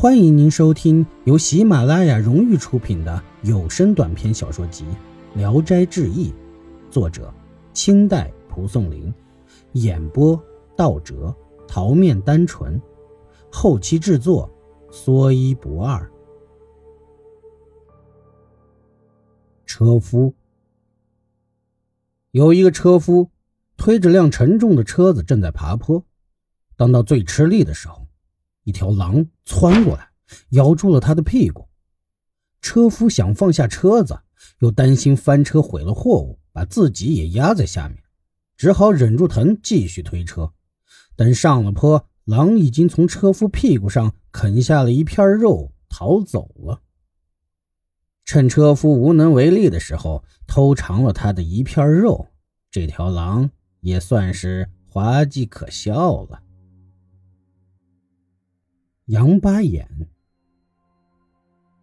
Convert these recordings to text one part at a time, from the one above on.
欢迎您收听由喜马拉雅荣誉出品的有声短篇小说集《聊斋志异》，作者清代蒲松龄，演播道哲、桃面单纯，后期制作说一不二。车夫有一个车夫推着辆沉重的车子正在爬坡，当到最吃力的时候。一条狼窜过来，咬住了他的屁股。车夫想放下车子，又担心翻车毁了货物，把自己也压在下面，只好忍住疼继续推车。等上了坡，狼已经从车夫屁股上啃下了一片肉，逃走了。趁车夫无能为力的时候，偷尝了他的一片肉，这条狼也算是滑稽可笑了。杨八眼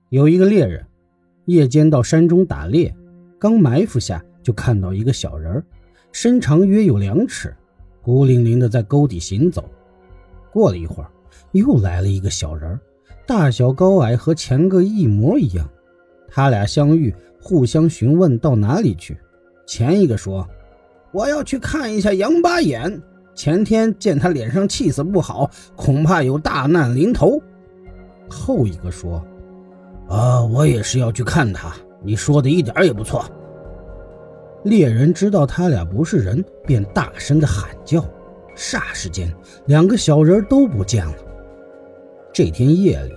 有一个猎人，夜间到山中打猎，刚埋伏下就看到一个小人身长约有两尺，孤零零的在沟底行走。过了一会儿，又来了一个小人大小高矮和前个一模一样。他俩相遇，互相询问到哪里去。前一个说：“我要去看一下杨八眼。”前天见他脸上气色不好，恐怕有大难临头。后一个说：“啊，我也是要去看他。你说的一点也不错。”猎人知道他俩不是人，便大声的喊叫。霎时间，两个小人都不见了。这天夜里，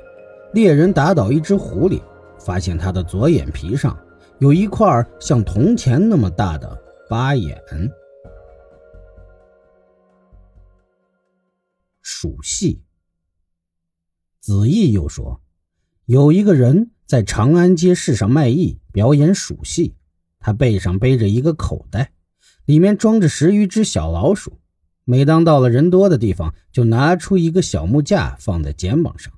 猎人打倒一只狐狸，发现他的左眼皮上有一块像铜钱那么大的疤眼。属戏。子义又说，有一个人在长安街市上卖艺，表演属戏。他背上背着一个口袋，里面装着十余只小老鼠。每当到了人多的地方，就拿出一个小木架放在肩膀上，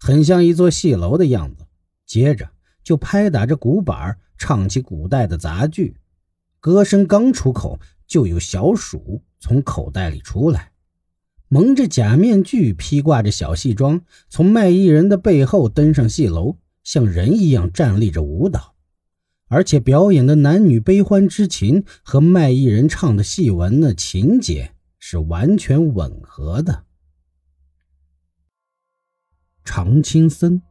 很像一座戏楼的样子。接着就拍打着鼓板，唱起古代的杂剧。歌声刚出口，就有小鼠从口袋里出来。蒙着假面具，披挂着小戏装，从卖艺人的背后登上戏楼，像人一样站立着舞蹈，而且表演的男女悲欢之情和卖艺人唱的戏文的情节是完全吻合的。长青僧，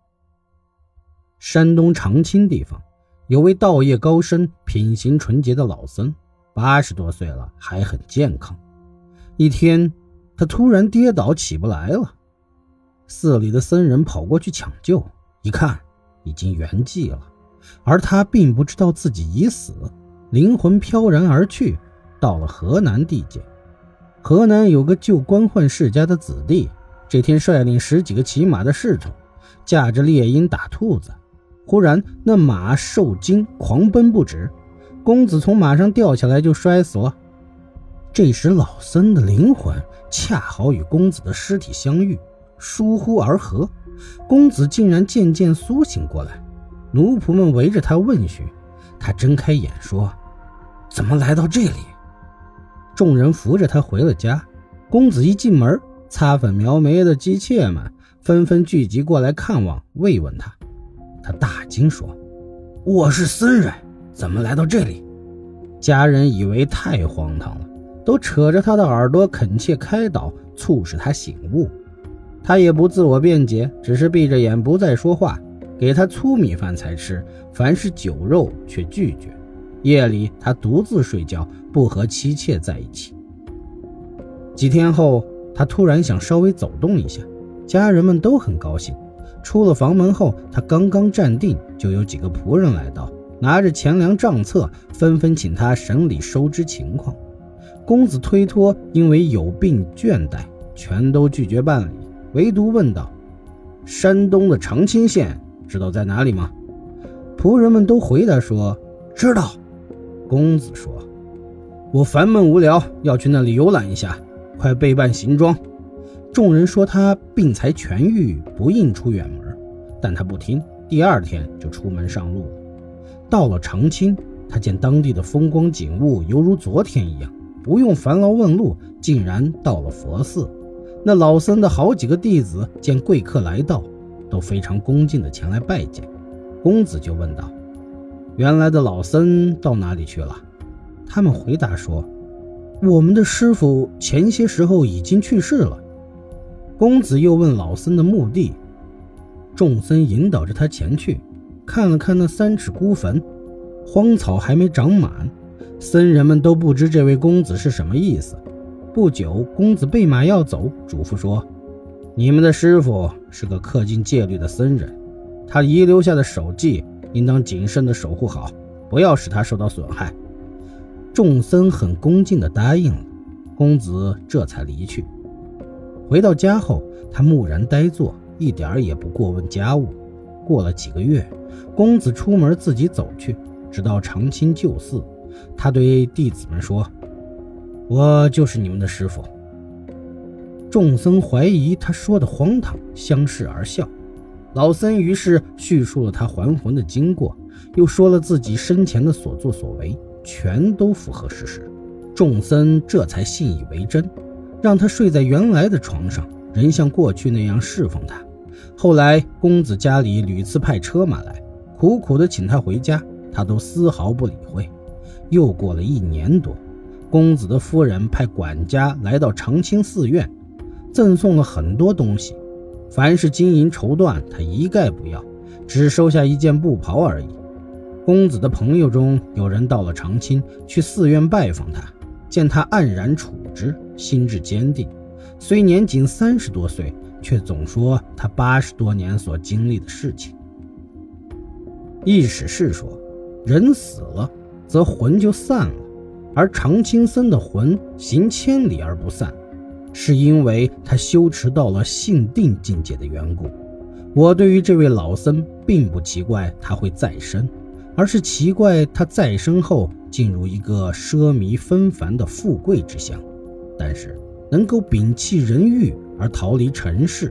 山东长青地方有位道业高深、品行纯洁的老僧，八十多岁了还很健康。一天。他突然跌倒起不来了，寺里的僧人跑过去抢救，一看已经圆寂了，而他并不知道自己已死，灵魂飘然而去，到了河南地界。河南有个旧官宦世家的子弟，这天率领十几个骑马的侍从，驾着猎鹰打兔子，忽然那马受惊狂奔不止，公子从马上掉下来就摔死了。这时老僧的灵魂。恰好与公子的尸体相遇，疏忽而合，公子竟然渐渐苏醒过来。奴仆们围着他问询，他睁开眼说：“怎么来到这里？”众人扶着他回了家。公子一进门，擦粉描眉的姬妾们纷纷聚集过来看望慰问他。他大惊说：“我是僧人，怎么来到这里？”家人以为太荒唐了。都扯着他的耳朵恳切开导，促使他醒悟。他也不自我辩解，只是闭着眼不再说话。给他粗米饭才吃，凡是酒肉却拒绝。夜里他独自睡觉，不和妻妾在一起。几天后，他突然想稍微走动一下，家人们都很高兴。出了房门后，他刚刚站定，就有几个仆人来到，拿着钱粮账册，纷纷请他审理收支情况。公子推脱，因为有病倦怠，全都拒绝办理，唯独问道：“山东的长清县知道在哪里吗？”仆人们都回答说：“知道。”公子说：“我烦闷无聊，要去那里游览一下，快备办行装。”众人说他病才痊愈，不应出远门，但他不听，第二天就出门上路了。到了长清，他见当地的风光景物犹如昨天一样。不用烦劳问路，竟然到了佛寺。那老僧的好几个弟子见贵客来到，都非常恭敬地前来拜见。公子就问道：“原来的老僧到哪里去了？”他们回答说：“我们的师傅前些时候已经去世了。”公子又问老僧的墓地，众僧引导着他前去，看了看那三尺孤坟，荒草还没长满，僧人们都不知这位公子是什么意思。不久，公子备马要走，嘱咐说：“你们的师傅是个恪尽戒律的僧人，他遗留下的手迹应当谨慎地守护好，不要使他受到损害。”众僧很恭敬地答应了，公子这才离去。回到家后，他木然呆坐，一点儿也不过问家务。过了几个月，公子出门自己走去，直到长青旧寺，他对弟子们说。我就是你们的师傅。众僧怀疑他说的荒唐，相视而笑。老僧于是叙述了他还魂的经过，又说了自己生前的所作所为，全都符合事实。众僧这才信以为真，让他睡在原来的床上，仍像过去那样侍奉他。后来公子家里屡次派车马来，苦苦的请他回家，他都丝毫不理会。又过了一年多。公子的夫人派管家来到长青寺院，赠送了很多东西，凡是金银绸缎，他一概不要，只收下一件布袍而已。公子的朋友中有人到了长青，去寺院拜访他，见他黯然处之，心智坚定，虽年仅三十多岁，却总说他八十多年所经历的事情。意史是说，人死了，则魂就散了。而常青僧的魂行千里而不散，是因为他修持到了性定境界的缘故。我对于这位老僧并不奇怪他会再生，而是奇怪他再生后进入一个奢靡纷繁的富贵之乡，但是能够摒弃人欲而逃离尘世。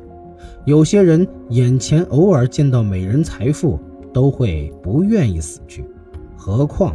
有些人眼前偶尔见到美人财富，都会不愿意死去，何况